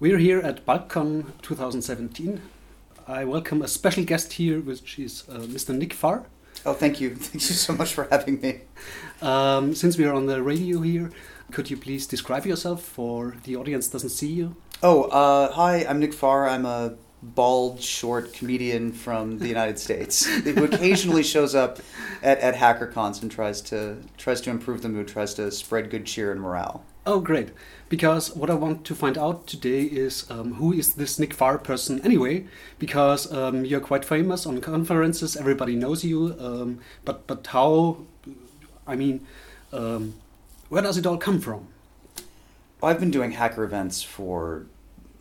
We're here at BalCCon 2017. I welcome a special guest here, which is uh, Mr. Nick Farr. Oh, thank you. Thank you so much for having me. Um, since we are on the radio here, could you please describe yourself for the audience doesn't see you? Oh, uh, hi, I'm Nick Farr. I'm a bald, short comedian from the United States who occasionally shows up at, at hacker cons and tries to tries to improve the mood, tries to spread good cheer and morale. Oh, great. Because what I want to find out today is um, who is this Nick Farr person anyway? Because um, you're quite famous on conferences, everybody knows you, um, but, but how, I mean, um, where does it all come from? I've been doing hacker events for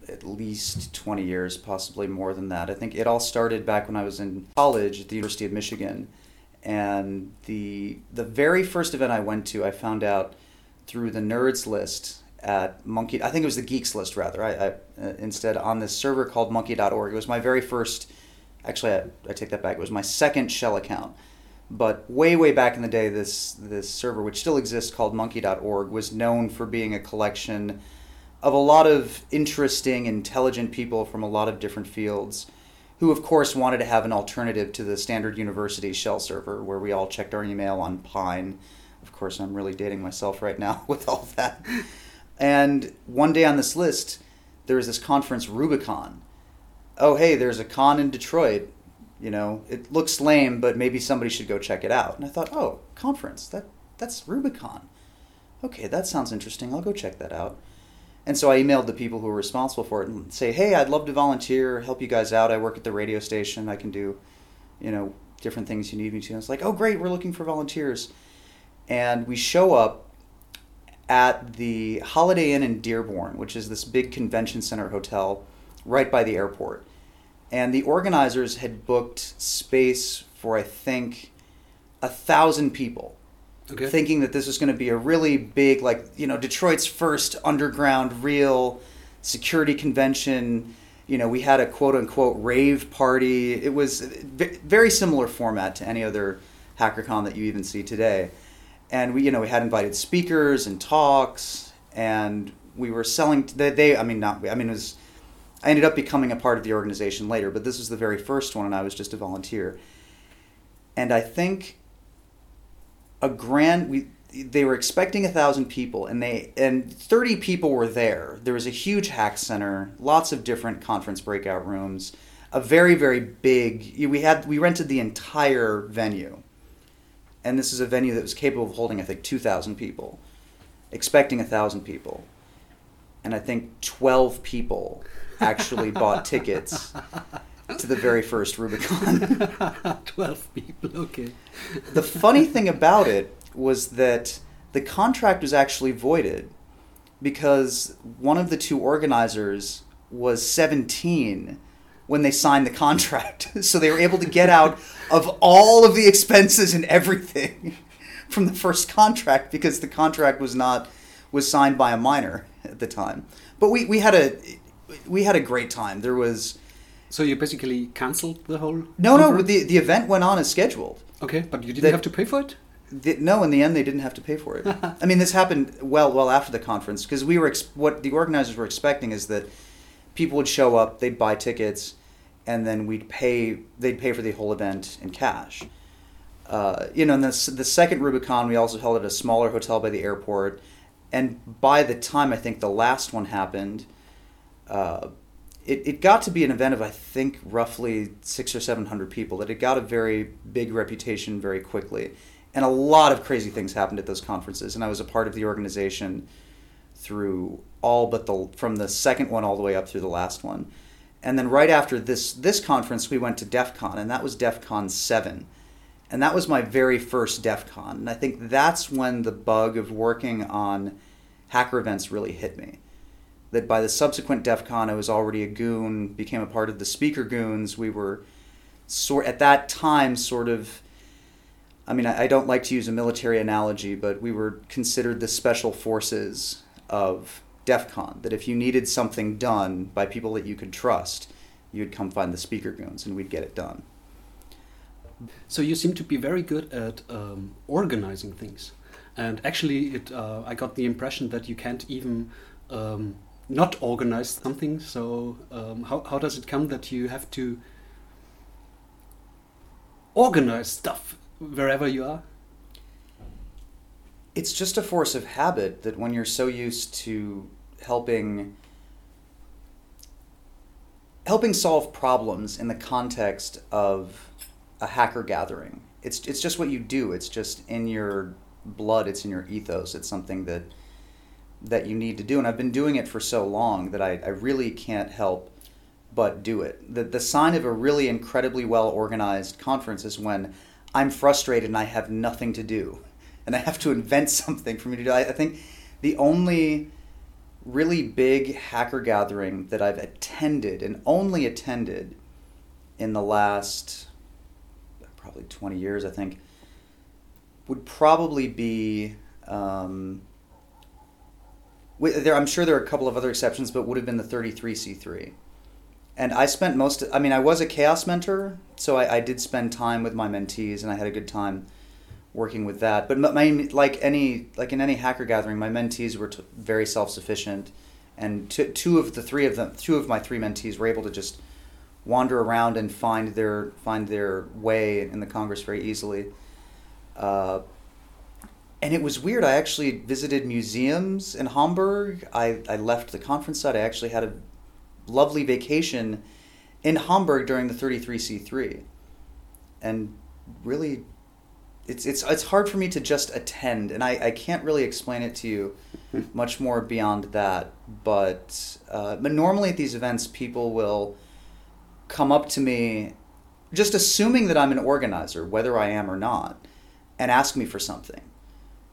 at least 20 years, possibly more than that. I think it all started back when I was in college at the University of Michigan. And the, the very first event I went to, I found out through the nerds list at monkey i think it was the geeks list rather. I, I uh, instead on this server called monkey.org it was my very first actually I, I take that back. It was my second shell account. But way way back in the day this this server which still exists called monkey.org was known for being a collection of a lot of interesting intelligent people from a lot of different fields who of course wanted to have an alternative to the standard university shell server where we all checked our email on pine. Of course, I'm really dating myself right now with all that. And one day on this list, there was this conference, Rubicon. Oh, hey, there's a con in Detroit. You know, it looks lame, but maybe somebody should go check it out. And I thought, oh, conference, that that's Rubicon. Okay, that sounds interesting. I'll go check that out. And so I emailed the people who were responsible for it and say, hey, I'd love to volunteer, help you guys out. I work at the radio station. I can do, you know, different things you need me to. And I was like, oh, great, we're looking for volunteers and we show up at the Holiday Inn in Dearborn, which is this big convention center hotel right by the airport. And the organizers had booked space for, I think, a thousand people. Okay. Thinking that this was going to be a really big, like, you know, Detroit's first underground, real security convention. You know, we had a quote unquote rave party. It was very similar format to any other HackerCon that you even see today and we you know we had invited speakers and talks and we were selling they, they i mean not i mean it was i ended up becoming a part of the organization later but this was the very first one and i was just a volunteer. And i think a grand we they were expecting a thousand people and they and 30 people were there. There was a huge hack center lots of different conference breakout rooms a very very big we had we rented the entire venue and this is a venue that was capable of holding, I think, 2,000 people, expecting 1,000 people. And I think 12 people actually bought tickets to the very first Rubicon. 12 people, okay. the funny thing about it was that the contract was actually voided because one of the two organizers was 17 when they signed the contract. so they were able to get out of all of the expenses and everything from the first contract because the contract was not was signed by a minor at the time. But we, we had a we had a great time. There was So you basically canceled the whole No, conference? no, the the event went on as scheduled. Okay, but you didn't the, have to pay for it? The, no, in the end, they didn't have to pay for it. I mean, this happened well, well after the conference because we were ex- what the organizers were expecting is that people would show up, they'd buy tickets, and then we'd pay they'd pay for the whole event in cash. Uh, you know, and the, the second Rubicon we also held at a smaller hotel by the airport, and by the time I think the last one happened, uh, it, it got to be an event of I think roughly six or seven hundred people. That it got a very big reputation very quickly, and a lot of crazy things happened at those conferences. And I was a part of the organization through all but the from the second one all the way up through the last one and then right after this this conference we went to DEF CON and that was DEF CON 7 and that was my very first DEF CON and I think that's when the bug of working on hacker events really hit me that by the subsequent DEF CON, I was already a goon, became a part of the speaker goons. We were sort at that time sort of. I mean, I, I don't like to use a military analogy, but we were considered the special forces of DEF CON. That if you needed something done by people that you could trust, you'd come find the speaker goons, and we'd get it done. So you seem to be very good at um, organizing things, and actually, it uh, I got the impression that you can't even um, not organize something. So um, how how does it come that you have to organize stuff wherever you are? It's just a force of habit that when you're so used to helping helping solve problems in the context of a hacker gathering. It's it's just what you do. It's just in your blood. It's in your ethos. It's something that that you need to do. And I've been doing it for so long that I, I really can't help but do it. The the sign of a really incredibly well organized conference is when I'm frustrated and I have nothing to do. And I have to invent something for me to do. I, I think the only really big hacker gathering that I've attended and only attended in the last probably 20 years, I think, would probably be. Um, there, I'm sure there are a couple of other exceptions, but would have been the 33C3. And I spent most, I mean, I was a chaos mentor, so I, I did spend time with my mentees, and I had a good time working with that. But my, like any, like in any hacker gathering, my mentees were t- very self-sufficient, and t- two of the three of them, two of my three mentees were able to just wander around and find their find their way in the Congress very easily. Uh, and it was weird. I actually visited museums in Hamburg. I, I left the conference site. I actually had a lovely vacation in Hamburg during the 33C3. And really, it's, it's, it's hard for me to just attend, and I, I can't really explain it to you much more beyond that. But, uh, but normally at these events, people will come up to me just assuming that I'm an organizer, whether I am or not, and ask me for something.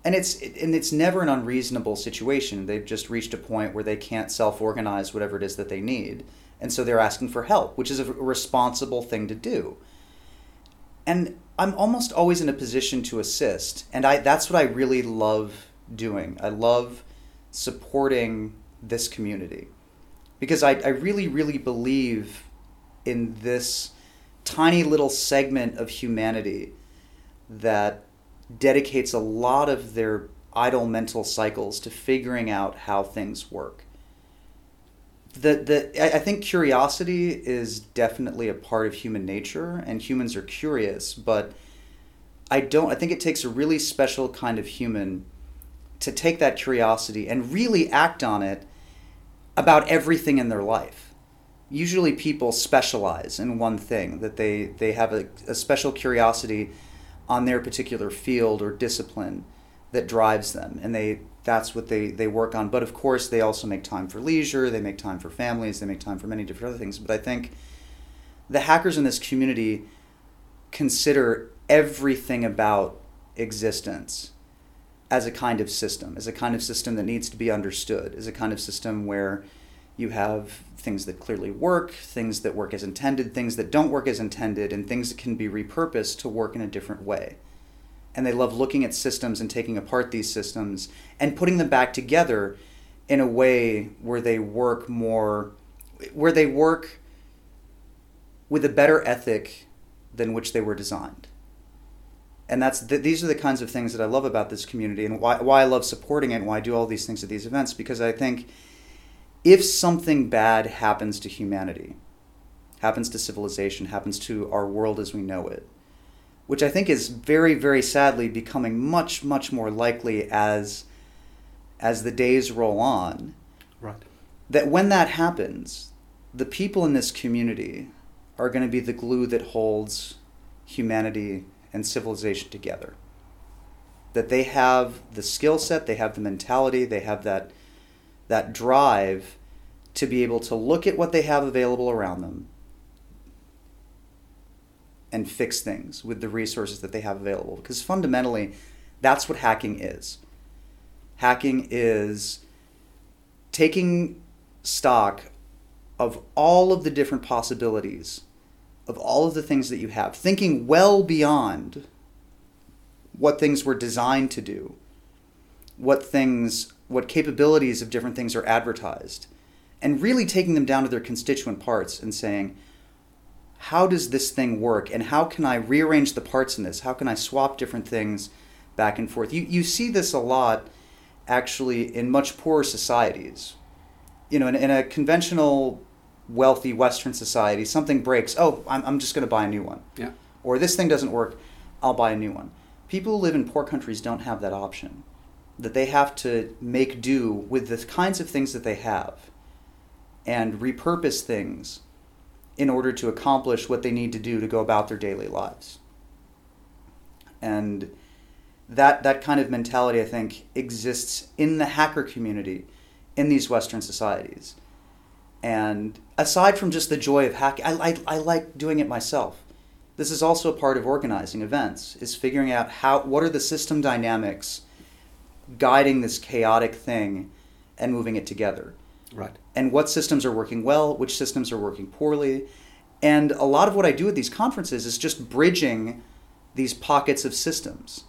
And it's and it's never an unreasonable situation. They've just reached a point where they can't self-organize whatever it is that they need, and so they're asking for help, which is a responsible thing to do. And I'm almost always in a position to assist, and I that's what I really love doing. I love supporting this community because I, I really, really believe in this tiny little segment of humanity that dedicates a lot of their idle mental cycles to figuring out how things work. The, the, I think curiosity is definitely a part of human nature, and humans are curious, but I don't. I think it takes a really special kind of human to take that curiosity and really act on it about everything in their life usually people specialize in one thing that they they have a, a special curiosity on their particular field or discipline that drives them and they that's what they they work on but of course they also make time for leisure they make time for families they make time for many different other things but i think the hackers in this community consider everything about existence as a kind of system as a kind of system that needs to be understood as a kind of system where you have things that clearly work, things that work as intended, things that don't work as intended, and things that can be repurposed to work in a different way. And they love looking at systems and taking apart these systems and putting them back together in a way where they work more, where they work with a better ethic than which they were designed. And that's the, these are the kinds of things that I love about this community and why, why I love supporting it and why I do all these things at these events because I think if something bad happens to humanity, happens to civilization, happens to our world as we know it, which I think is very, very sadly becoming much, much more likely as as the days roll on. Right. That when that happens, the people in this community are going to be the glue that holds humanity and civilization together. That they have the skill set, they have the mentality, they have that that drive to be able to look at what they have available around them and fix things with the resources that they have available. Because fundamentally, that's what hacking is. Hacking is taking stock of all of the different possibilities of all of the things that you have, thinking well beyond what things were designed to do, what things, what capabilities of different things are advertised, and really taking them down to their constituent parts and saying, how does this thing work and how can I rearrange the parts in this? How can I swap different things back and forth? You, you see this a lot actually in much poorer societies. You know, in, in a conventional wealthy Western society, something breaks, oh, I'm, I'm just going to buy a new one. Yeah. Or this thing doesn't work, I'll buy a new one. People who live in poor countries don't have that option. That they have to make do with the kinds of things that they have and repurpose things in order to accomplish what they need to do to go about their daily lives. And that that kind of mentality, I think, exists in the hacker community in these Western societies. And aside from just the joy of hacking, I, I, I like doing it myself. This is also a part of organizing events, is figuring out how what are the system dynamics guiding this chaotic thing and moving it together. Right. And what systems are working well, which systems are working poorly. And a lot of what I do at these conferences is just bridging these pockets of systems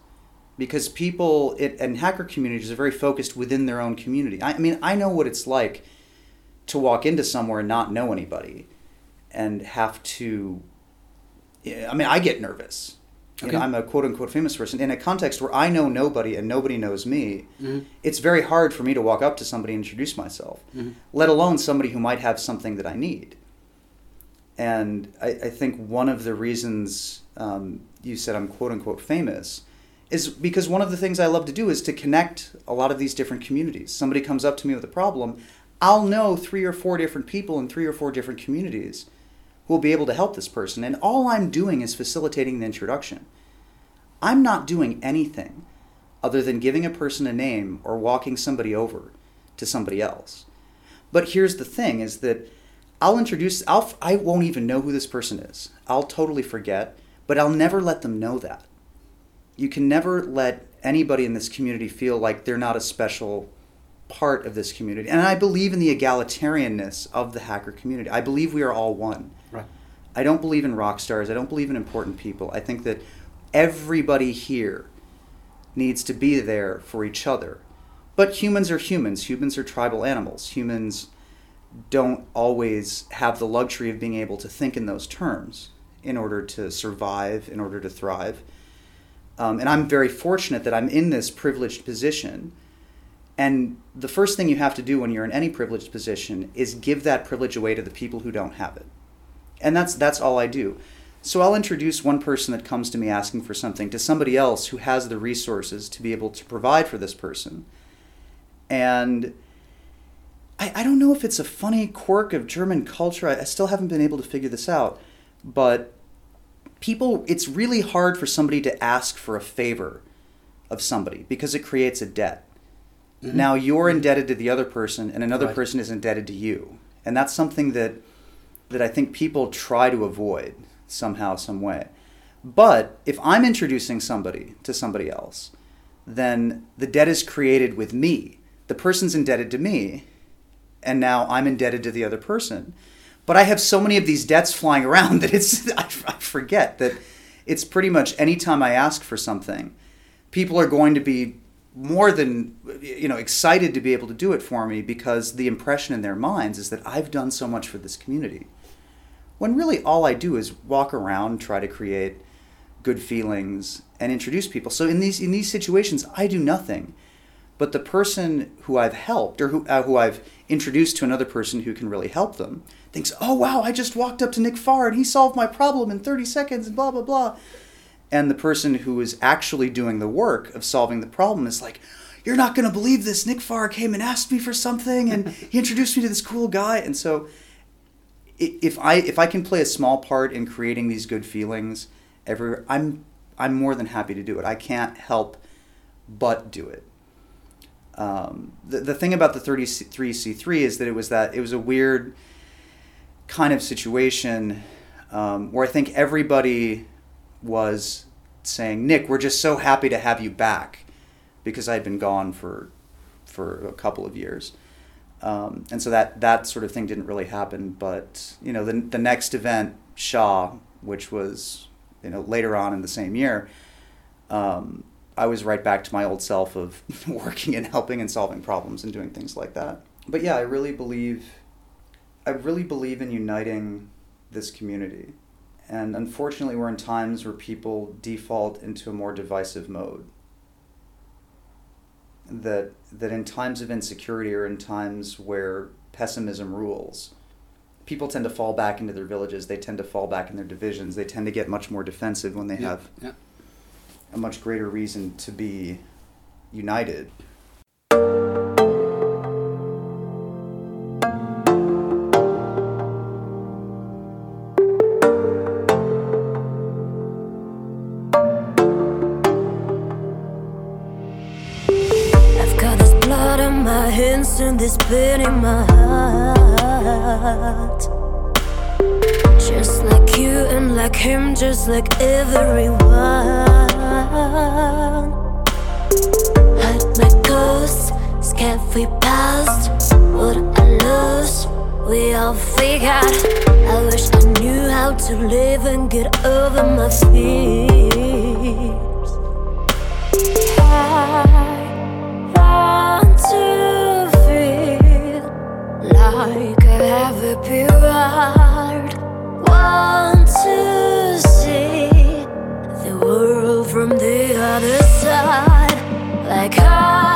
because people it, and hacker communities are very focused within their own community. I, I mean, I know what it's like to walk into somewhere and not know anybody and have to I mean, I get nervous. You know, I'm a quote unquote famous person in a context where I know nobody and nobody knows me. Mhm. It's very hard for me to walk up to somebody and introduce myself, Mhm. let alone somebody who might have something that I need. And I, I think one of the reasons um, you said I'm quote unquote famous is because one of the things I love to do is to connect a lot of these different communities. Somebody comes up to me with a problem, I'll know three or four different people in three or four different communities who will be able to help this person. And all I'm doing is facilitating the introduction. I'm not doing anything other than giving a person a name or walking somebody over to somebody else. But here's the thing is that I'll introduce I'll I won't even know who this person is. I'll totally forget, but I'll never let them know that. You can never let anybody in this community feel like they're not a special part of this community. And I believe in the egalitarianness of the hacker community. I believe we are all one. I don't believe in rock stars. I don't believe in important people. I think that everybody here needs to be there for each other. But humans are humans. Humans are tribal animals. Humans don't always have the luxury of being able to think in those terms in order to survive, in order to thrive. Um, and I'm very fortunate that I'm in this privileged position. And the first thing you have to do when you're in any privileged position is give that privilege away to the people who don't have it. And that's that's all I do. So I'll introduce one person that comes to me asking for something to somebody else who has the resources to be able to provide for this person. And I, I don't know if it's a funny quirk of German culture. I, I still haven't been able to figure this out. But people, it's really hard for somebody to ask for a favor of somebody because it creates a debt. Mm-hmm. Now you're mm-hmm. indebted to the other person, and another Right. person is indebted to you. And that's something that that I think people try to avoid somehow, some way. But if I'm introducing somebody to somebody else, then the debt is created with me. The person's indebted to me, and now I'm indebted to the other person. But I have so many of these debts flying around that it's I, forget that it's pretty much anytime I ask for something, people are going to be more than you know excited to be able to do it for me because the impression in their minds is that I've done so much for this community. When really all I do is walk around, try to create good feelings and introduce people. So in these in these situations, I do nothing, but the person who I've helped or who uh, who I've introduced to another person who can really help them thinks, "Oh wow, I just walked up to Nick Farr and he solved my problem in 30 seconds and blah blah blah." And the person who is actually doing the work of solving the problem is like, "You're not going to believe this. Nick Farr came and asked me for something and he introduced me to this cool guy." And so if I if I can play a small part in creating these good feelings everywhere, I'm I'm more than happy to do it. I can't help but do it. Um, the the thing about the 33C3 is that it was that it was a weird kind of situation um, where I think everybody was saying, "Nick, we're just so happy to have you back," because I'd been gone for for a couple of years. Um, and so that that sort of thing didn't really happen. But you know, the the next event, SHA, which was you know later on in the same year, um, I was right back to my old self of working and helping and solving problems and doing things like that. But yeah, I really believe, I really believe in uniting this community. And unfortunately, we're in times where people default into a more divisive mode. That that in times of insecurity or in times where pessimism rules, people tend to fall back into their villages. They tend to fall back in their divisions. They tend to get much more defensive when they Yeah, have yeah. a much greater reason to be united. This pain in my heart. Just like you and like him, just like everyone. Hurt my ghost, scared we passed. What I lose, we all figured. I wish I knew how to live and get over my fears. Like I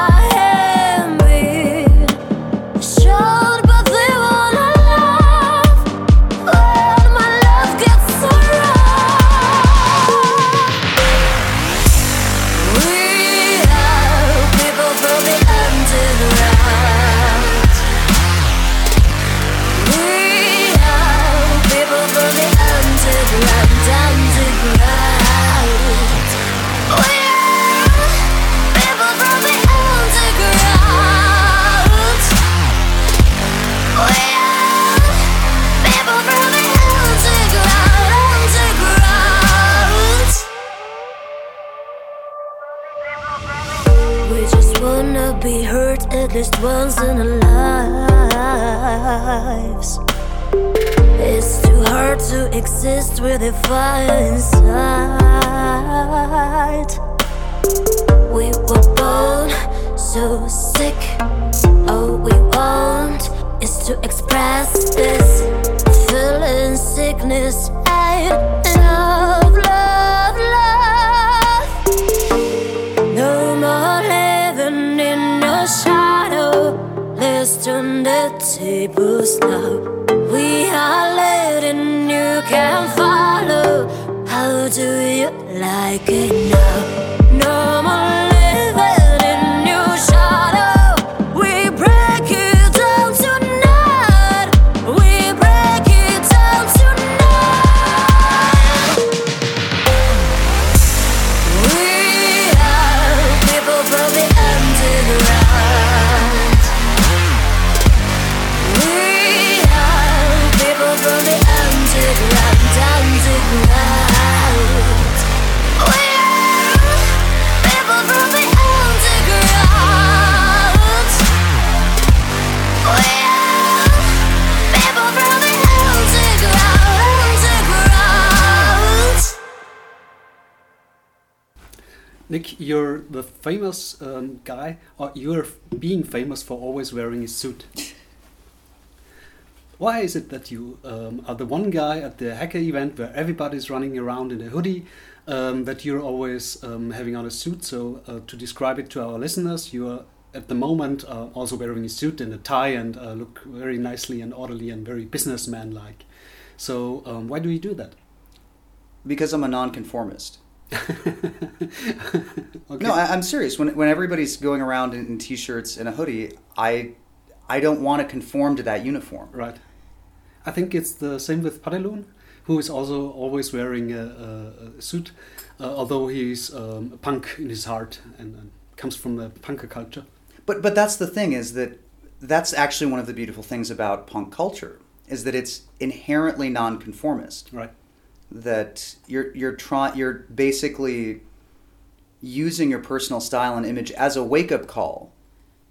Nick, you're the famous um, guy, or you're being famous for always wearing a suit. Why is it that you um, are the one guy at the hacker event where everybody's running around in a hoodie, um, that you're always um, having on a suit? So, uh, to describe it to our listeners, you are at the moment uh, also wearing a suit and a tie and uh, look very nicely and orderly and very businessman like. So, um, why do you do that? Because I'm a nonconformist. Okay. No, I, I'm serious. When when everybody's going around in, in t-shirts and a hoodie, I I don't want to conform to that uniform. Right. I think it's the same with padeluun, who is also always wearing a, a, a suit, uh, although he's um, a punk in his heart and, and comes from the punker culture. But but that's the thing is that that's actually one of the beautiful things about punk culture is that it's inherently nonconformist. Right. That you're you're trying you're basically using your personal style and image as a wake up call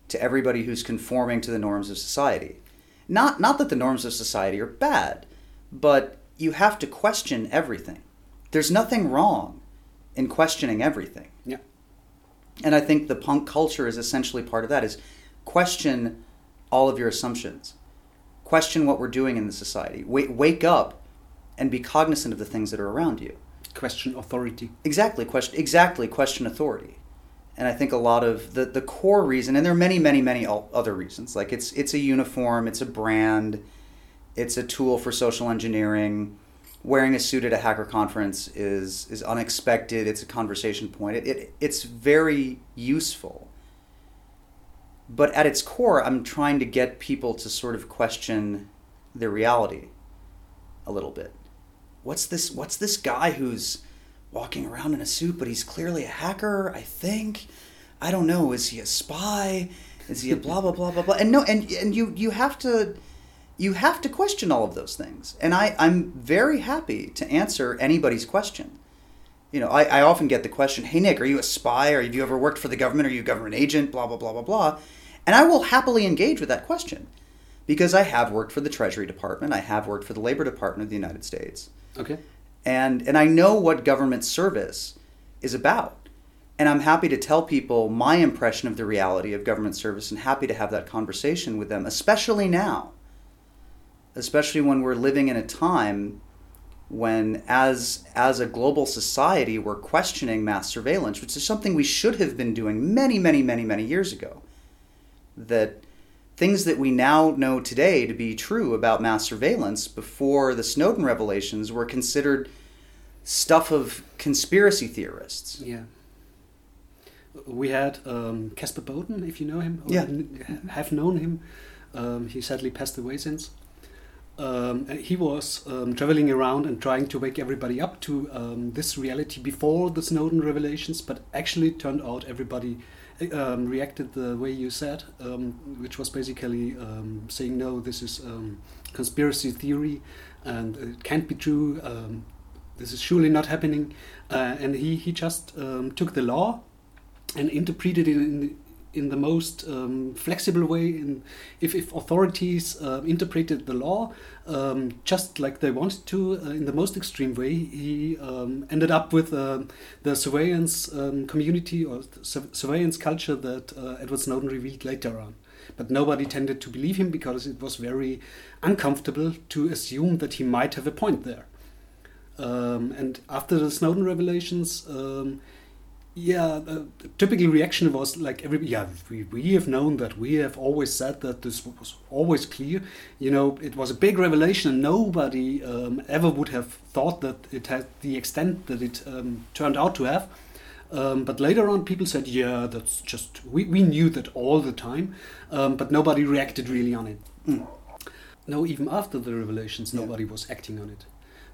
to everybody who's conforming to the norms of society. Not not that the norms of society are bad, but you have to question everything. There's nothing wrong in questioning everything. Yeah. And I think the punk culture is essentially part of that is question all of your assumptions. Question what we're doing in the society. Wake, wake up and be cognizant of the things that are around you. Question authority. Exactly, question exactly question authority. And I think a lot of the, the core reason, and there are many, many, many other reasons. Like it's it's a uniform, it's a brand, it's a tool for social engineering. Wearing a suit at a hacker conference is is unexpected. It's a conversation point. It, it it's very useful. But at its core, I'm trying to get people to sort of question their reality a little bit. What's this? What's this guy who's walking around in a suit, but he's clearly a hacker? I think. I don't know. Is he a spy? Is he a blah blah blah blah blah? And no, and and you you have to you have to question all of those things. And I, I'm very happy to answer anybody's question. You know, I, I often get the question, hey, Nick, are you a spy? Or have you ever worked for the government? Are you a government agent? Blah, blah, blah, blah, blah. And I will happily engage with that question because I have worked for the Treasury Department. I have worked for the Labor Department of the United States. Okay. And, and I know what government service is about. And I'm happy to tell people my impression of the reality of government service and happy to have that conversation with them, especially now especially when we're living in a time when as as a global society we're questioning mass surveillance which is something we should have been doing many many many many years ago that things that we now know today to be true about mass surveillance before the Snowden revelations were considered stuff of conspiracy theorists Yeah. We had um, Caspar Bowden, if you know him, or Yeah. have known him. Um, he sadly passed away since. Um, he was um, traveling around and trying to wake everybody up to um, this reality before the Snowden revelations, but actually turned out everybody um, reacted the way you said, um, which was basically um, saying, no, this is um, conspiracy theory and it can't be true. Um, this is surely not happening. Uh, and he, he just um, took the law and interpreted it in in the most um, flexible way. In, if, if authorities uh, interpreted the law um, just like they wanted to, uh, in the most extreme way, he um, ended up with uh, the surveillance um, community or su- surveillance culture that uh, Edward Snowden revealed later on. But nobody tended to believe him because it was very uncomfortable to assume that he might have a point there. Um, and after the Snowden revelations, yeah, the typical reaction was like every yeah we, we have known that we have always said that this was always clear. You know, it was a big revelation, and nobody um, ever would have thought that it had the extent that it um, turned out to have. Um, but later on, people said, yeah, that's just we, we knew that all the time, um, but nobody reacted really on it. No, even after the revelations, Yeah. nobody was acting on it.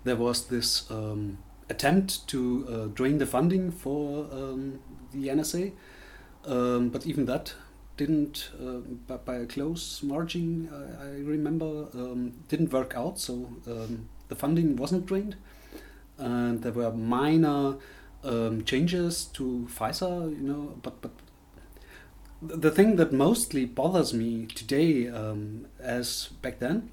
There was this um, attempt to uh, drain the funding for um, the NSA, um, but even that didn't, uh, by, a close margin, I, remember, um, didn't work out. So um, the funding wasn't drained, and there were minor um, changes to FISA, you know, but but the the thing that mostly bothers me today, um, as back then,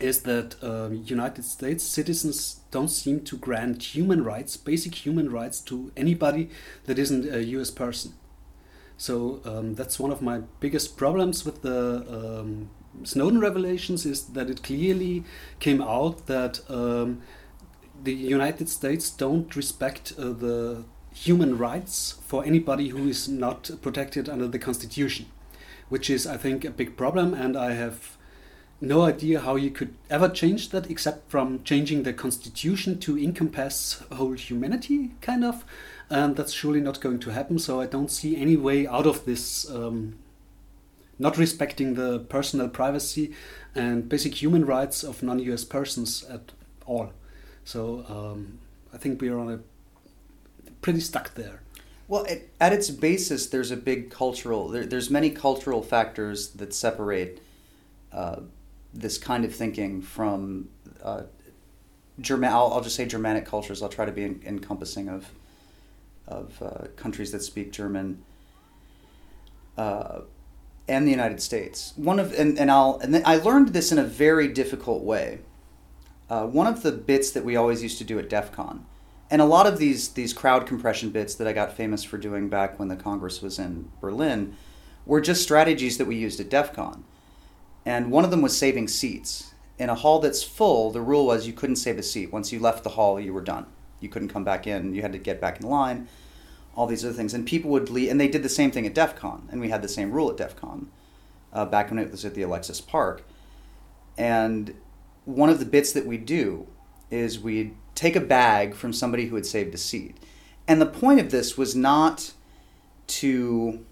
is that um, United States citizens don't seem to grant human rights, basic human rights, to anybody that isn't a U.S. person. So um, that's one of my biggest problems with the um, Snowden revelations is that it clearly came out that um, the United States don't respect uh, the human rights for anybody who is not protected under the Constitution, which is, I think, a big problem. And I have no idea how you could ever change that except from changing the Constitution to encompass whole humanity, kind of. And that's surely not going to happen. So I don't see any way out of this. Um, not respecting the personal privacy and basic human rights of non-US persons at all. So um, I think we are on a pretty stuck there. Well, it, at its basis, there's a big cultural. There, there's many cultural factors that separate uh, this kind of thinking from uh, German. I'll, I'll just say Germanic cultures. I'll try to be en- encompassing of of uh, countries that speak German. Uh, and the United States. One of and, and I'll and I learned this in a very difficult way. Uh, one of the bits that we always used to do at DEF CON, and a lot of these these crowd compression bits that I got famous for doing back when the Congress was in Berlin, were just strategies that we used at DEF CON. And one of them was saving seats. In a hall that's full, the rule was you couldn't save a seat. Once you left the hall, you were done. You couldn't come back in. You had to get back in line all these other things. And people would leave, and they did the same thing at DEF CON, and we had the same rule at DEF CON uh, back when it was at the Alexis Park. And one of the bits that we do is we'd take a bag from somebody who had saved a seat. And the point of this was not to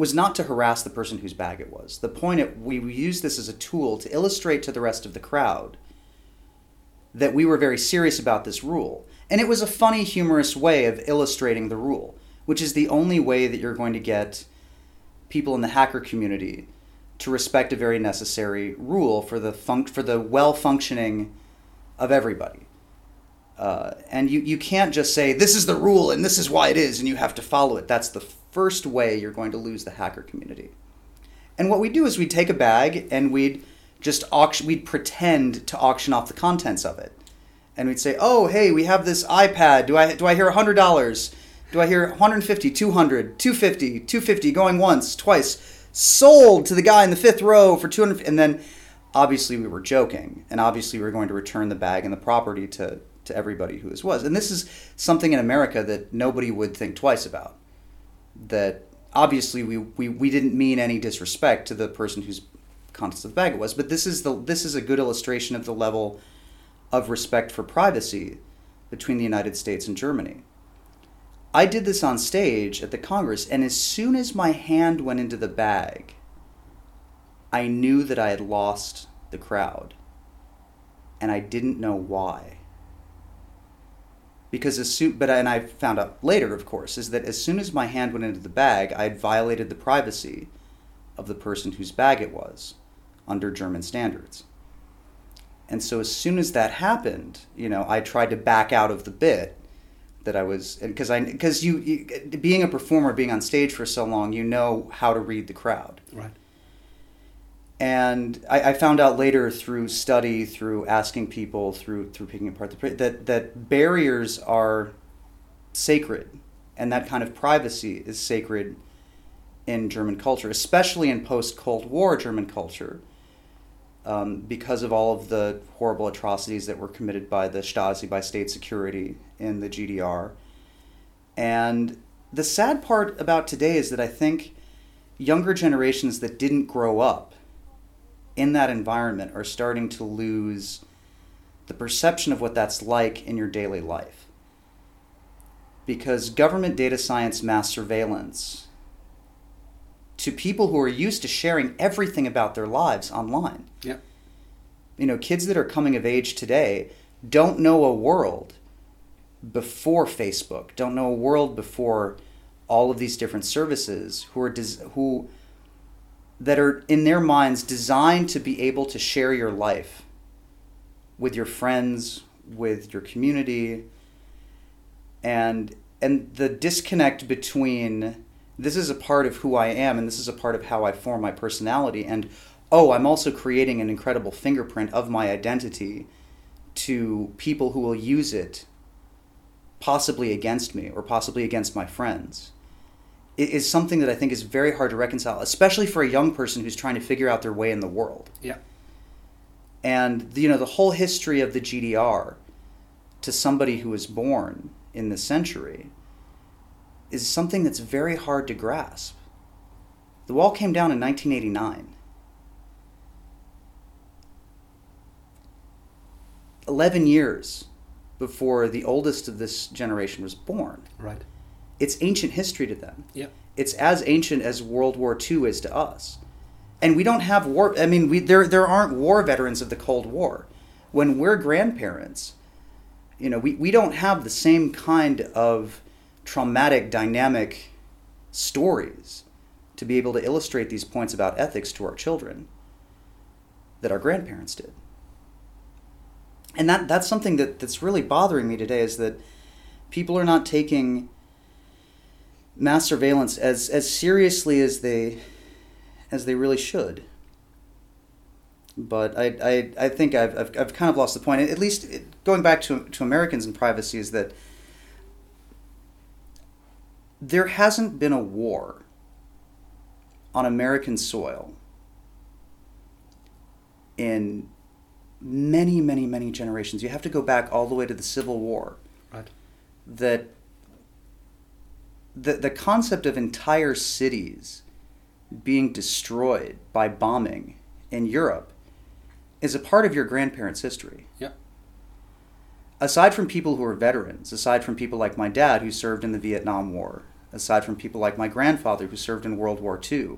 was not to harass the person whose bag it was. The point of, we used this as a tool to illustrate to the rest of the crowd that we were very serious about this rule and it was a funny, humorous way of illustrating the rule, which is the only way that you're going to get people in the hacker community to respect a very necessary rule for the func- for the well functioning of everybody. Uh, and you, you can't just say this is the rule and this is why it is and you have to follow it. That's the first way you're going to lose the hacker community. And what we do is we take a bag and we'd just auction we'd pretend to auction off the contents of it and we'd say, "Oh, hey, we have this iPad. Do I do I hear hundred dollars? Do I hear 150, 200, 250, 250 going once, twice, sold to the guy in the fifth row for 200?" And then, obviously, we were joking, and obviously, we were going to return the bag and the property to to everybody who this was. And this is something in America that nobody would think twice about. That obviously we, we, we didn't mean any disrespect to the person whose contents of the bag it was, but this is the this is a good illustration of the level of respect for privacy between the United States and Germany. I did this on stage at the Congress, and as soon as my hand went into the bag, I knew that I had lost the crowd. And I didn't know why. Because as soon, but and I found out later, of course, is that as soon as my hand went into the bag, I had violated the privacy of the person whose bag it was under German standards. And so as soon as that happened, you know, I tried to back out of the bit that I was because I because you, you, being a performer, being on stage for so long, you know how to read the crowd. And I, I found out later through study, through asking people, through through picking apart the that that barriers are sacred, and that kind of privacy is sacred in German culture, especially in post Cold War German culture um, because of all of the horrible atrocities that were committed by the Stasi, by state security in the GDR. And the sad part about today is that I think younger generations that didn't grow up in that environment are starting to lose the perception of what that's like in your daily life. Because government data science mass surveillance to people who are used to sharing everything about their lives online. Yeah. You know, kids that are coming of age today don't know a world before Facebook, don't know a world before all of these different services who are who that are in their minds designed to be able to share your life with your friends, with your community and and the disconnect between this is a part of who I am and this is a part of how I form my personality. And oh, I'm also creating an incredible fingerprint of my identity to people who will use it possibly against me or possibly against my friends. Is something that I think is very hard to reconcile, especially for a young person who's trying to figure out their way in the world. Yeah. And you know, the whole history of the GDR to somebody who was born in this century is something that's very hard to grasp. The wall came down in 1989. 11 years before the oldest of this generation was born. Right. It's ancient history to them. Yeah. It's as ancient as World War II is to us. And we don't have war I mean we there there aren't war veterans of the Cold War. When we're grandparents, you know, we, we don't have the same kind of traumatic, dynamic stories to be able to illustrate these points about ethics to our children that our grandparents did. And that, that's something that, that's really bothering me today is that people are not taking mass surveillance as as seriously as they as they really should. But I, I, I think I've, I've, I've kind of lost the point. At least going back to, to Americans and privacy is that there hasn't been a war on American soil in many, many, many generations. You have to go back all the way to the Civil War. Right. That the, the concept of entire cities being destroyed by bombing in Europe is a part of your grandparents' history. Yeah. Aside from people who are veterans, aside from people like my dad who served in the Vietnam War, aside from people like my grandfather who served in World War II,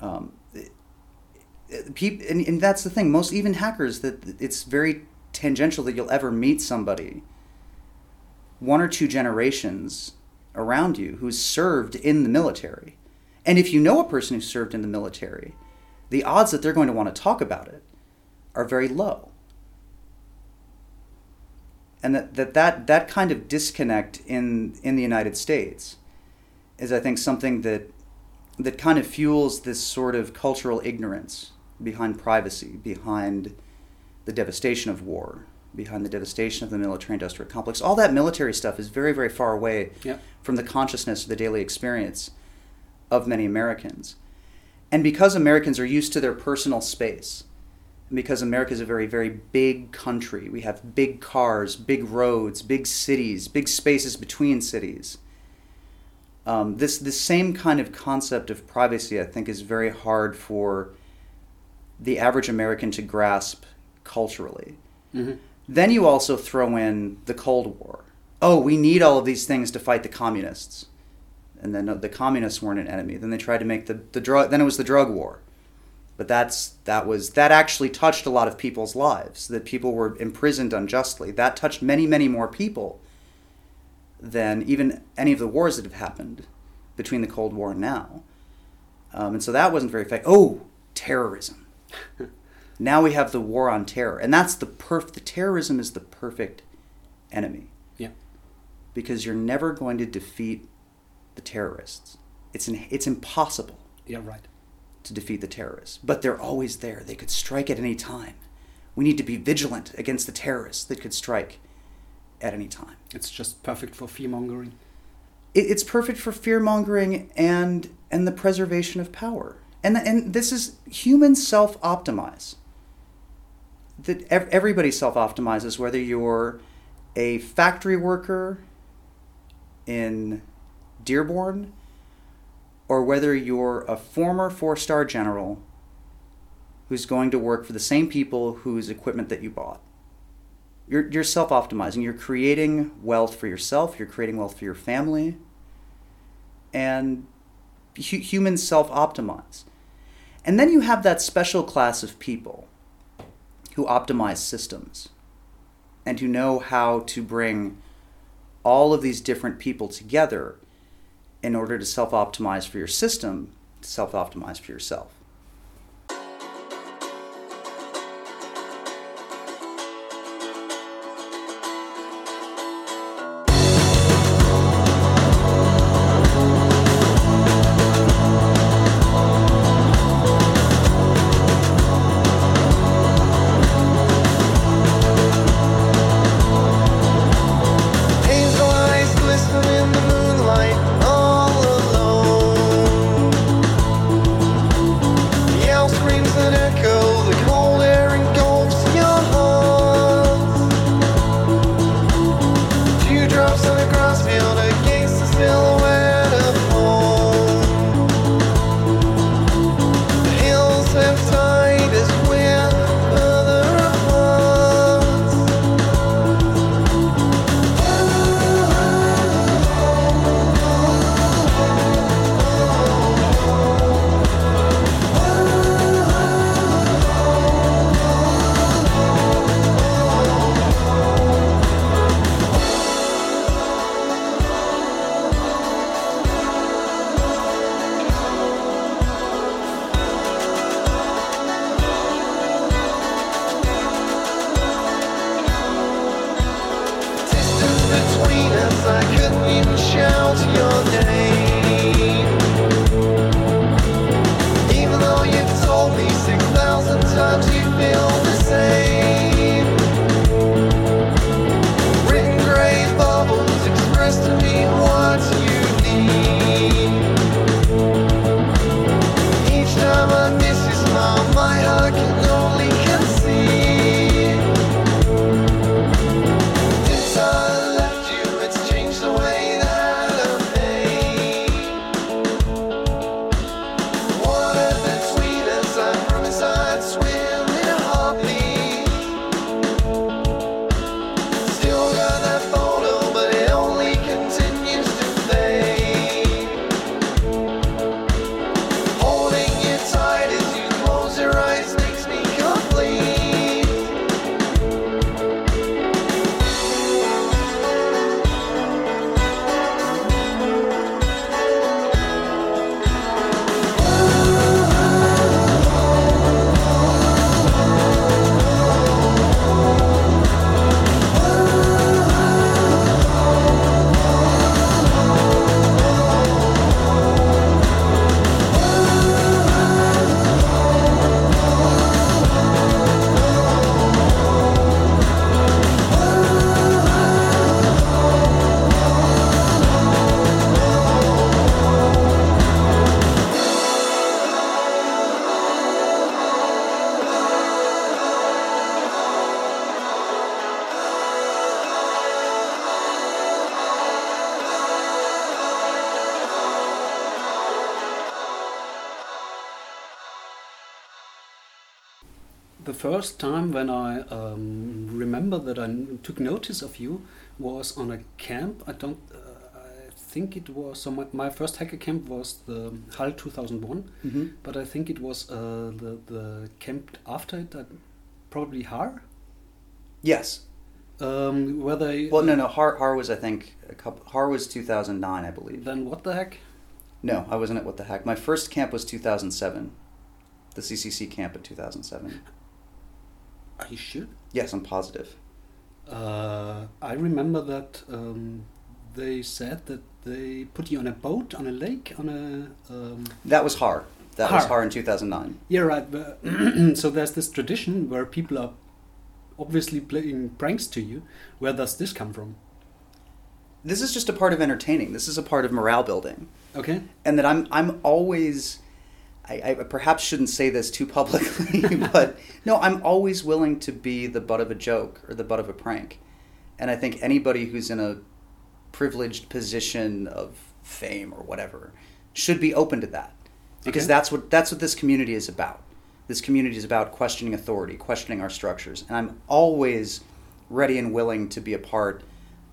um, people, and, and that's the thing. Most even hackers that it's very tangential that you'll ever meet somebody one or two generations around you who's served in the military. And if you know a person who served in the military, the odds that they're going to want to talk about it are very low. And that, that, that, that kind of disconnect in, in the United States is, I think, something that, that kind of fuels this sort of cultural ignorance behind privacy, behind the devastation of war, behind the devastation of the military industrial complex. All that military stuff is very, very far away Yeah. from the consciousness of the daily experience of many Americans. And because Americans are used to their personal space, and because America is a very, very big country, we have big cars, big roads, big cities, big spaces between cities. Um, this this same kind of concept of privacy, I think, is very hard for the average American to grasp culturally. Then you also throw in the Cold War. Oh, we need all of these things to fight the communists. And then the communists weren't an enemy. Then they tried to make the, the drug then it was the drug war. But that's that was that actually touched a lot of people's lives. That people were imprisoned unjustly. That touched many, many more people than even any of the wars that have happened between the Cold War and now. Um, and so that wasn't very effective. Oh, terrorism. now we have the war on terror, and that's the perf. The terrorism is the perfect enemy Yeah. because you're never going to defeat the terrorists. It's an, it's impossible Yeah. Right. to defeat the terrorists, but they're always there. They could strike at any time. We need to be vigilant against the terrorists that could strike at any time. It's just perfect for fear mongering. it, it's perfect for fear mongering and and the preservation of power. And and this is humans self optimize. That ev- everybody self optimizes, whether you're a factory worker in Dearborn, or whether you're a former four star general who's going to work for the same people whose equipment that you bought. You're, you're self optimizing. You're creating wealth for yourself, you're creating wealth for your family, and hu- humans self optimize. And then you have that special class of people who optimize systems and who know how to bring all of these different people together in order to self optimize for your system, self optimize for yourself. Took notice of you was on a camp. I don't. Uh, I think it was. So my, my first hacker camp was the HAL 2001, Mhm. but I think it was uh, the the camp after it. Uh, probably HAR. Yes. Um, they. Well, no, no. HAR HAR was I think a couple. HAR was 2009, I believe. Then what the heck? No, I wasn't at What the Hack. My first camp was 2007. The CCC camp in 2007. Are you sure? Yes, I'm positive. Uh, I remember that um, they said that they put you on a boat on a lake on a. Um, That was HAR. That was HAR. HAR in 2009. yeah, right. So there's this tradition where people are obviously playing pranks to you. Where does this come from? This is just a part of entertaining. This is a part of morale building. Okay. and that I'm I'm always I, I perhaps shouldn't say this too publicly, but no, I'm always willing to be the butt of a joke or the butt of a prank. And I think anybody who's in a privileged position of fame or whatever should be open to that. Because Okay. that's what that's what this community is about. This community is about questioning authority, questioning our structures. And I'm always ready and willing to be a part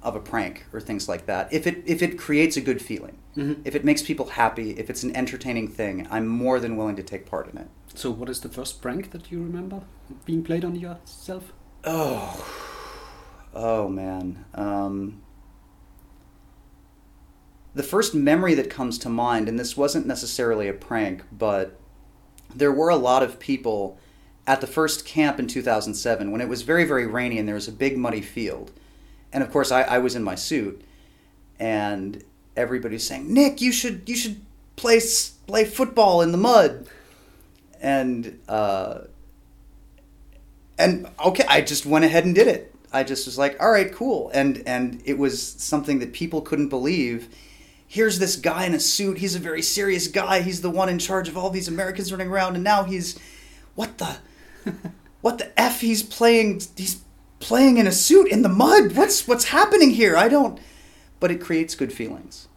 of a prank or things like that. If it if it creates a good feeling. Mhm. If it makes people happy, if it's an entertaining thing, I'm more than willing to take part in it. So what is the first prank that you remember being played on yourself? Oh, oh man. Um, the first memory that comes to mind, and this wasn't necessarily a prank, but there were a lot of people at the first camp in 2007 when it was very, very rainy and there was a big muddy field. And of course, I, I was in my suit, and everybody's saying, "Nick, you should you should play play football in the mud." And uh, and okay, I just went ahead and did it. I just was like, all right, cool. And and it was something that people couldn't believe. Here's this guy in a suit. He's a very serious guy. He's the one in charge of all these Americans running around, and now he's what the what the f? He's playing. He's playing in a suit in the mud. What's what's happening here? I don't. But it creates good feelings,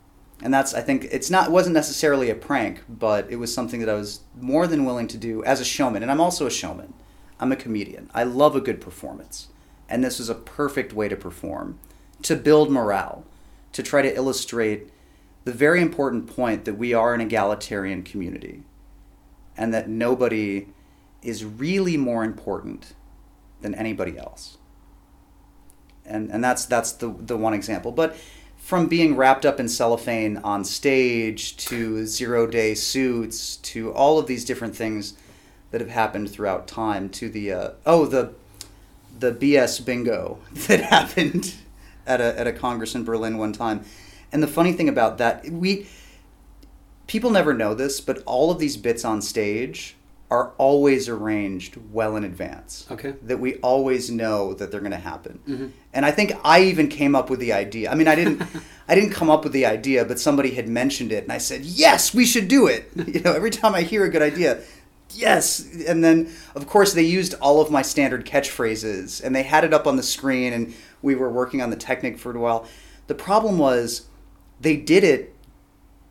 and that's I think it's not. It wasn't necessarily a prank, but it was something that I was more than willing to do as a showman, and I'm also a showman. I'm a comedian. I love a good performance. And this was a perfect way to perform, to build morale, to try to illustrate the very important point that we are an egalitarian community and that nobody is really more important than anybody else. And, and that's, that's the, the one example. But from being wrapped up in cellophane on stage to zero day suits to all of these different things that have happened throughout time to the uh, oh the the BS bingo that happened at a at a congress in Berlin one time, and the funny thing about that we people never know this, but all of these bits on stage are always arranged well in advance. Okay. That we always know that they're going to happen. Mm-hmm. And I think I even came up with the idea. I mean, I didn't I didn't come up with the idea, but somebody had mentioned it and I said, "Yes, we should do it." You know, every time I hear a good idea, yes. And then of course they used all of my standard catchphrases and they had it up on the screen and we were working on the technique for a while. The problem was they did it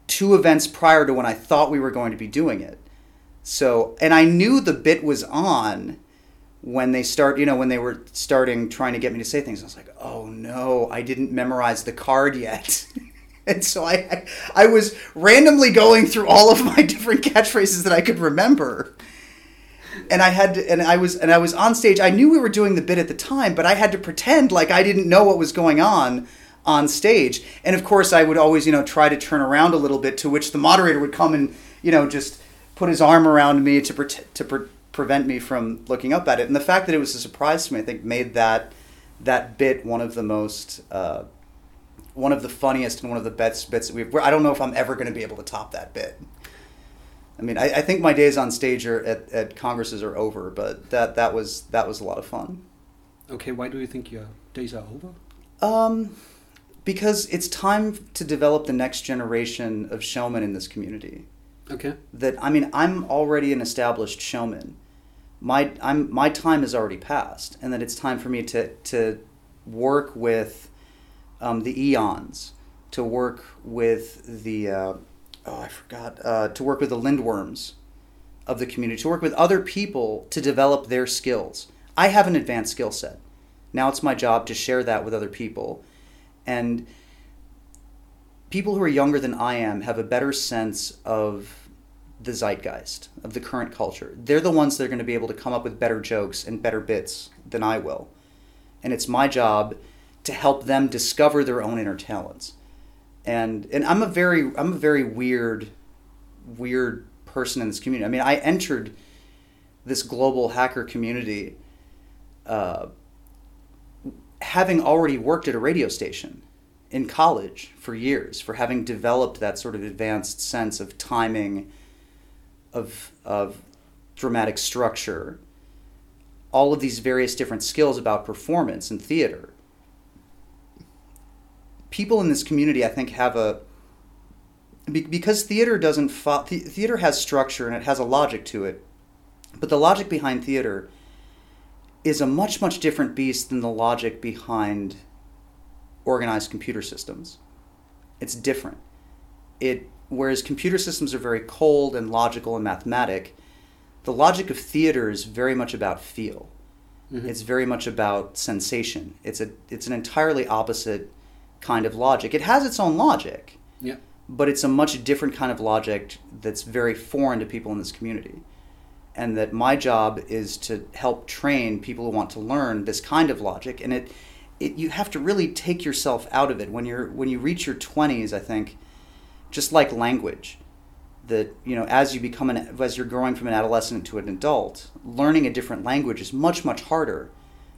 two events prior to when I thought we were going to be doing it. So, and I knew the bit was on when they start, you know, when they were starting trying to get me to say things. I was like, oh no, I didn't memorize the card yet. and so I, I, I was randomly going through all of my different catchphrases that I could remember. And I had to, and I was, and I was on stage. I knew we were doing the bit at the time, but I had to pretend like I didn't know what was going on on stage. And of course, I would always, you know, try to turn around a little bit, to which the moderator would come and, you know, just put his arm around me to pre- to pre- prevent me from looking up at it. And the fact that it was a surprise to me, I think, made that that bit one of the most uh, one of the funniest and one of the best bits that we've. I don't know if I'm ever going to be able to top that bit. I mean, I, I think my days on stage are at, at congresses are over, but that that was that was a lot of fun. Okay, why do you think your days are over? Um, because it's time to develop the next generation of showmen in this community. Okay. That I mean, I'm already an established showman. My I'm my time has already passed, and that it's time for me to to work with um, the eons, to work with the uh, oh I forgot uh, to work with the lindworms of the community, to work with other people to develop their skills. I have an advanced skill set. Now it's my job to share that with other people, and people who are younger than I am have a better sense of the zeitgeist of the current culture. They're the ones that are going to be able to come up with better jokes and better bits than I will. And it's my job to help them discover their own inner talents. And and I'm a very I'm a very weird weird person in this community. I mean, I entered this global hacker community uh, having already worked at a radio station in college for years, for having developed that sort of advanced sense of timing, of, of dramatic structure, all of these various different skills about performance and theater. People in this community, I think, have a because theater doesn't fo- the- theater has structure and it has a logic to it, but the logic behind theater is a much much different beast than the logic behind organized computer systems. It's different. It whereas computer systems are very cold and logical and mathematic, the logic of theater is very much about feel. Mm-hmm. It's very much about sensation. It's a it's an entirely opposite kind of logic. It has its own logic, Yeah. but it's a much different kind of logic that's very foreign to people in this community. And that my job is to help train people who want to learn this kind of logic. And it, it you have to really take yourself out of it when you're when you reach your twenties. I think, just like language, that you know as you become an as you're growing from an adolescent to an adult, learning a different language is much much harder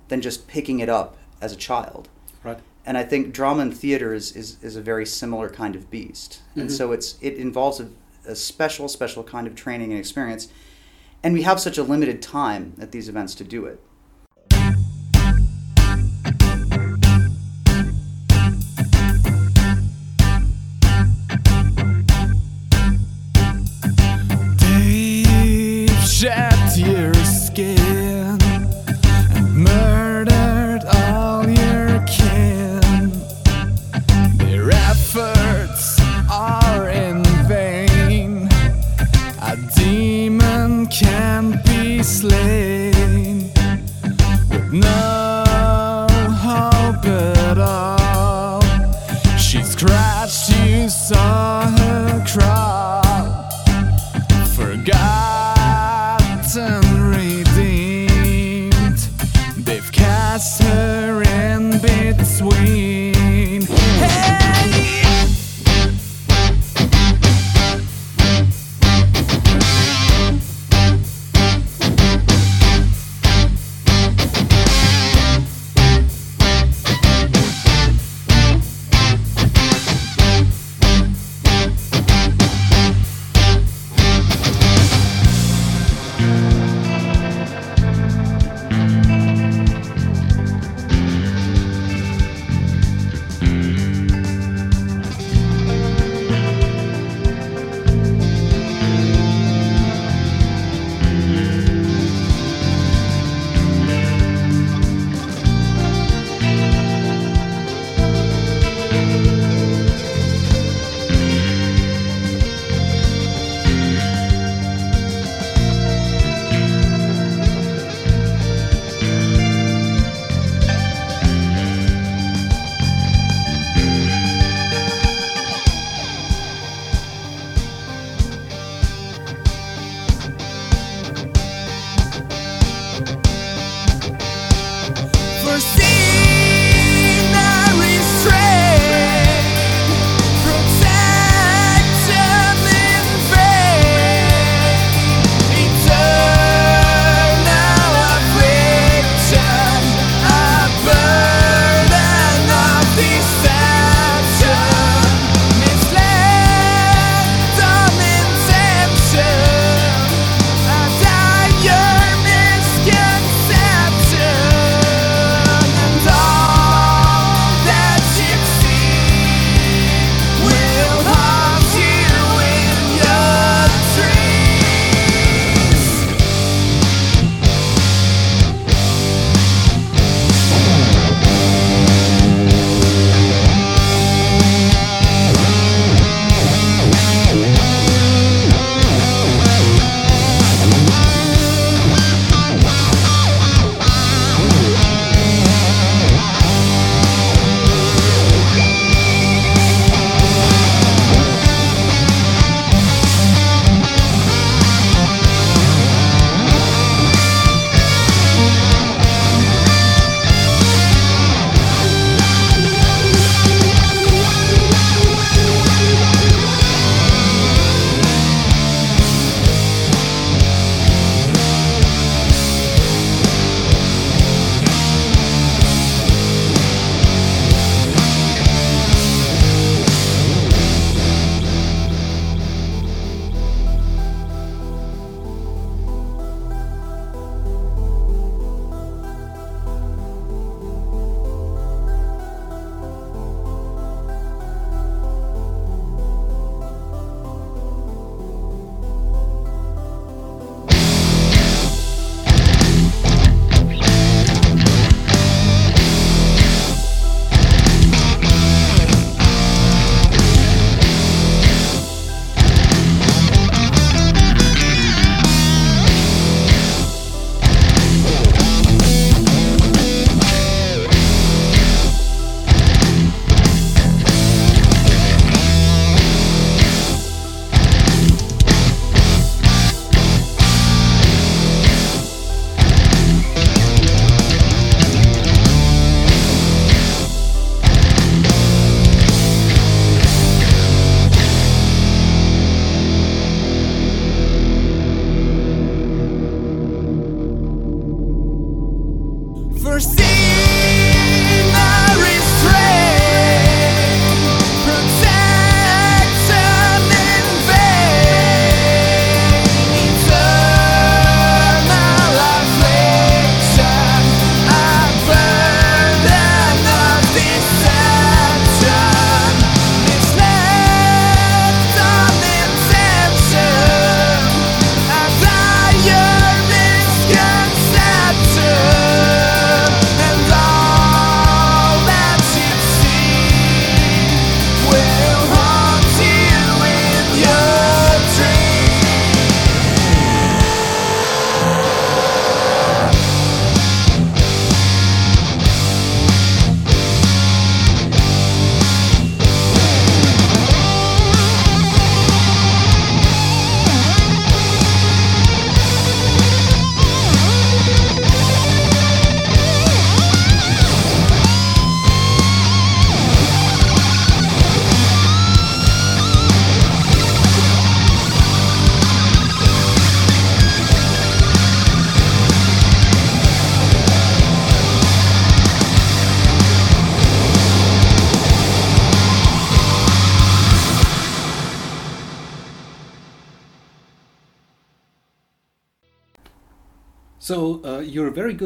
than just picking it up as a child Right. and I think drama and theater is, is, is a very similar kind of beast. And mm-hmm. so it's it involves a, a special, special kind of training and experience. And we have such a limited time at these events to do it.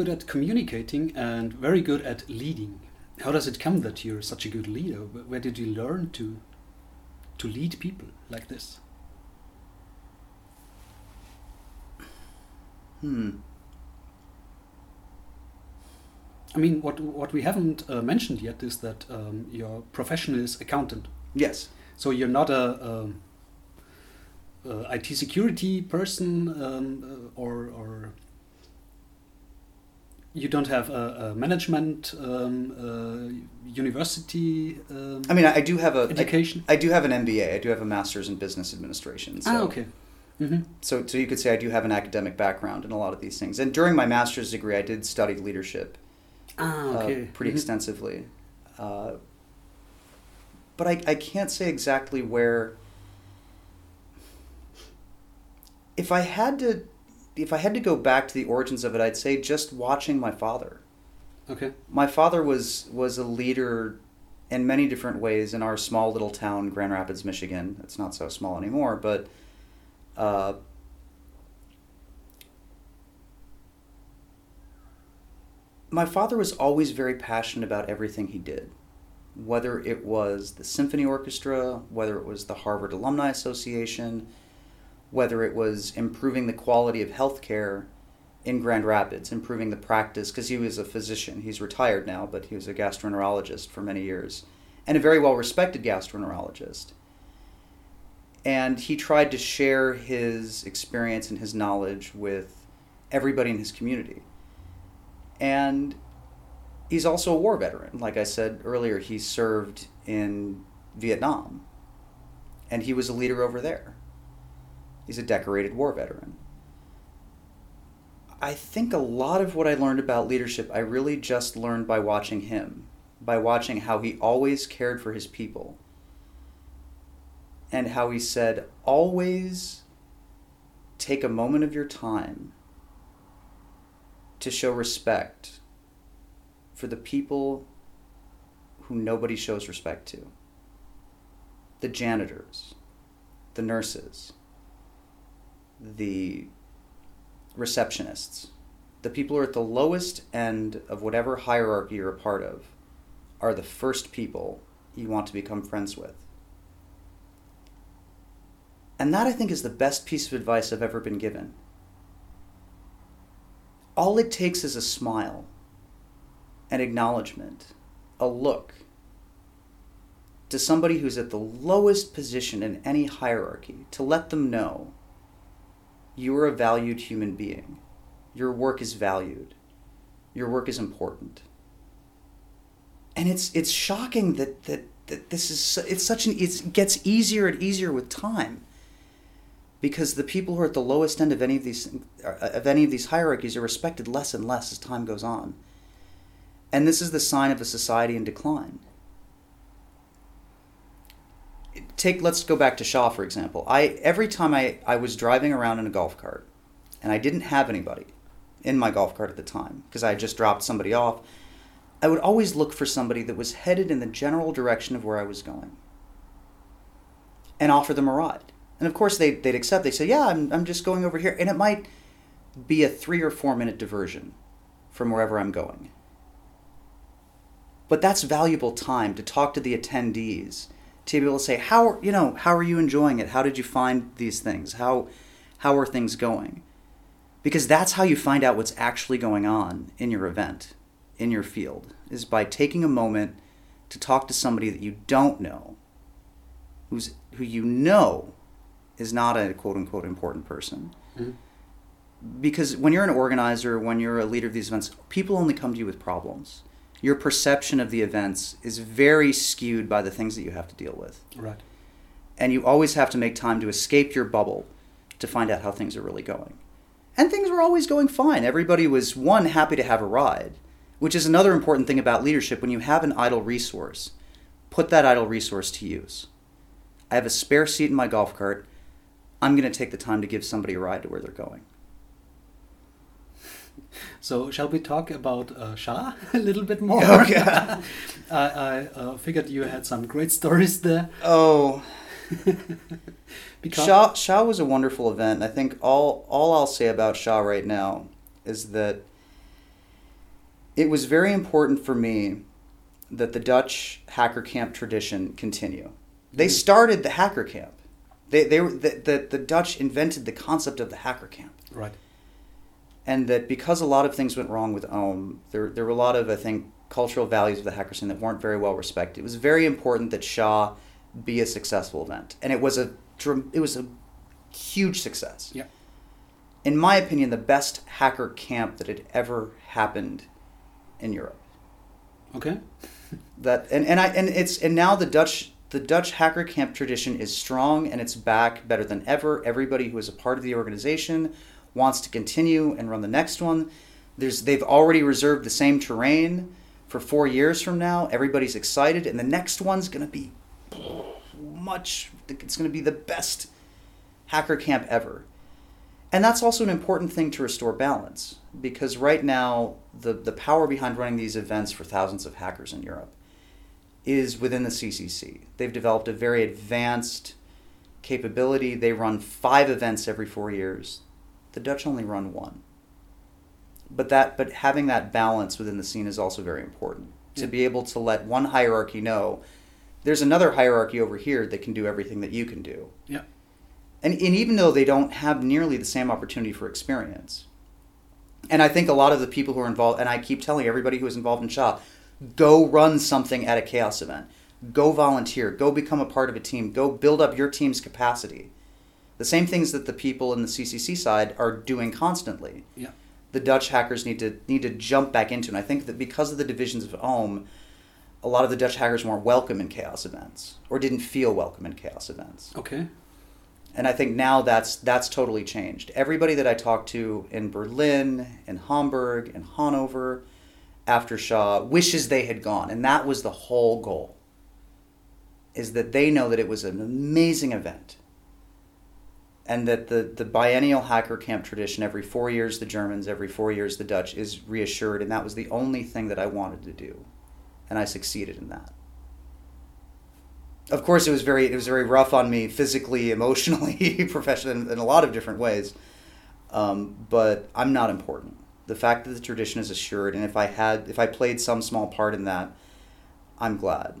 Good at communicating and very good at leading. How does it come that you're such a good leader? Where did you learn to to lead people like this? Hmm. I mean, what what we haven't uh, mentioned yet is that um, your profession is accountant. Yes. So you're not a, um uh, IT security person, um, uh, or or you don't have a, a management um, uh, university. Um, I mean, I, I do have a I- Education? I, do have an MBA. I do have a master's in business administration. So, ah, okay. hmm So, so you could say I do have an academic background in a lot of these things. And during my master's degree, I did study leadership Ah, uh, okay. pretty Mhm. extensively. Uh, but I, I can't say exactly where. If I had to, if I had to go back to the origins of it, I'd say just watching my father. Okay. My father was was a leader in many different ways in our small little town, Grand Rapids, Michigan. It's not so small anymore, but. Uh, my father was always very passionate about everything he did, whether it was the symphony orchestra, whether it was the Harvard Alumni Association, whether it was improving the quality of healthcare in Grand Rapids, improving the practice, because he was a physician. He's retired now, but he was a gastroenterologist for many years, and a very well respected gastroenterologist. And he tried to share his experience and his knowledge with everybody in his community and he's also a war veteran. Like I said earlier, he served in Vietnam, and he was a leader over there. He's a decorated war veteran. I think a lot of what I learned about leadership, I really just learned by watching him, by watching how he always cared for his people, and how he said, always take a moment of your time to show respect for the people who nobody shows respect to the janitors, the nurses, the receptionists, the people who are at the lowest end of whatever hierarchy you're a part of, are the first people you want to become friends with. And that, I think, is the best piece of advice I've ever been given all it takes is a smile, an acknowledgement, a look to somebody who's at the lowest position in any hierarchy to let them know you are a valued human being. Your work is valued. Your work is important. And it's it's shocking that that, that this is it's such an it gets easier and easier with time because the people who are at the lowest end of any of these uh, of any of these hierarchies are respected less and less as time goes on. And this is the sign of a society in decline. Take let's go back to SHA for example. I every time I, I was driving around in a golf cart and I didn't have anybody in my golf cart at the time because I had just dropped somebody off, I would always look for somebody that was headed in the general direction of where I was going and offer them a ride. And of course, they'd, they'd accept. They say, Yeah, I'm, I'm just going over here. And it might be a three or four minute diversion from wherever I'm going. But that's valuable time to talk to the attendees, to be able to say, How, you know, how are you enjoying it? How did you find these things? How, how are things going? Because that's how you find out what's actually going on in your event, in your field, is by taking a moment to talk to somebody that you don't know, who's, who you know is not a quote unquote important person. Mm-hmm. Because when you're an organizer, when you're a leader of these events, people only come to you with problems. Your perception of the events is very skewed by the things that you have to deal with. Right. And you always have to make time to escape your bubble to find out how things are really going. And things were always going fine. Everybody was, one, happy to have a ride, which is another important thing about leadership. When you have an idle resource, put that idle resource to use. I have a spare seat in my golf cart. I'm going to take the time to give somebody a ride to where they're going. So shall we talk about uh, SHA a little bit more? Okay. I, I uh, figured you had some great stories there. Oh, Because SHA, SHA was a wonderful event. I think all all I'll say about SHA right now is that it was very important for me that the Dutch hacker camp tradition continue. They started the hacker camp. They, they were, the, the, the Dutch invented the concept of the hacker camp. Right. And that because a lot of things went wrong with OHM, there, there were a lot of, I think, cultural values of the hacker scene that weren't very well respected. It was very important that SHA be a successful event. And it was a, it was a huge success Yeah. in my opinion, the best hacker camp that had ever happened in Europe. Okay. That and, and I and it's and now the Dutch the Dutch hacker camp tradition is strong and it's back better than ever. Everybody who is a part of the organization wants to continue and run the next one. There's they've already reserved the same terrain for four years from now. Everybody's excited, and the next one's gonna be much. It's gonna be the best hacker camp ever. And that's also an important thing to restore balance because right now the, the power behind running these events for thousands of hackers in Europe is within the CCC. They've developed a very advanced capability. They run five events every four years. The Dutch only run one. But that but having that balance within the scene is also very important. To be able to let one hierarchy know there's another hierarchy over here that can do everything that you can do. Yeah. And, and even though they don't have nearly the same opportunity for experience. And I think a lot of the people who are involved, and I keep telling everybody who is involved in SHA, go run something at a chaos event. Go volunteer. Go become a part of a team. Go build up your team's capacity. The same things that the people in the CCC side are doing constantly. Yeah. The Dutch hackers need to need to jump back into, and I think that because of the divisions of OHM, a lot of the Dutch hackers weren't welcome in chaos events or didn't feel welcome in chaos events Okay. and I think now that's that's totally changed. Everybody that I talked to in Berlin, in Hamburg, in Hanover, after SHA wishes they had gone, and that was the whole goal. Is that they know that it was an amazing event, and that the the biennial hacker camp tradition every four years the Germans, every four years the Dutch is reassured, and that was the only thing that I wanted to do, and I succeeded in that. Of course it was very it was very rough on me physically emotionally professionally in, in a lot of different ways um, but i'm not important. The fact that the tradition is assured and if i had if i played some small part in that i'm glad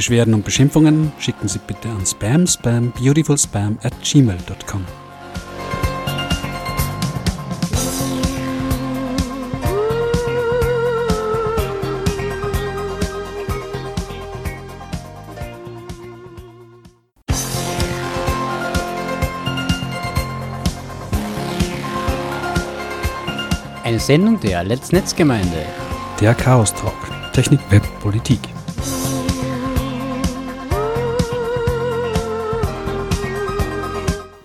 Beschwerden und Beschimpfungen schicken Sie bitte an spam spam beautifulspam at gmail.com. Eine Sendung der Let's Netzgemeinde. Der Chaos Talk. Technik, Web, Politik.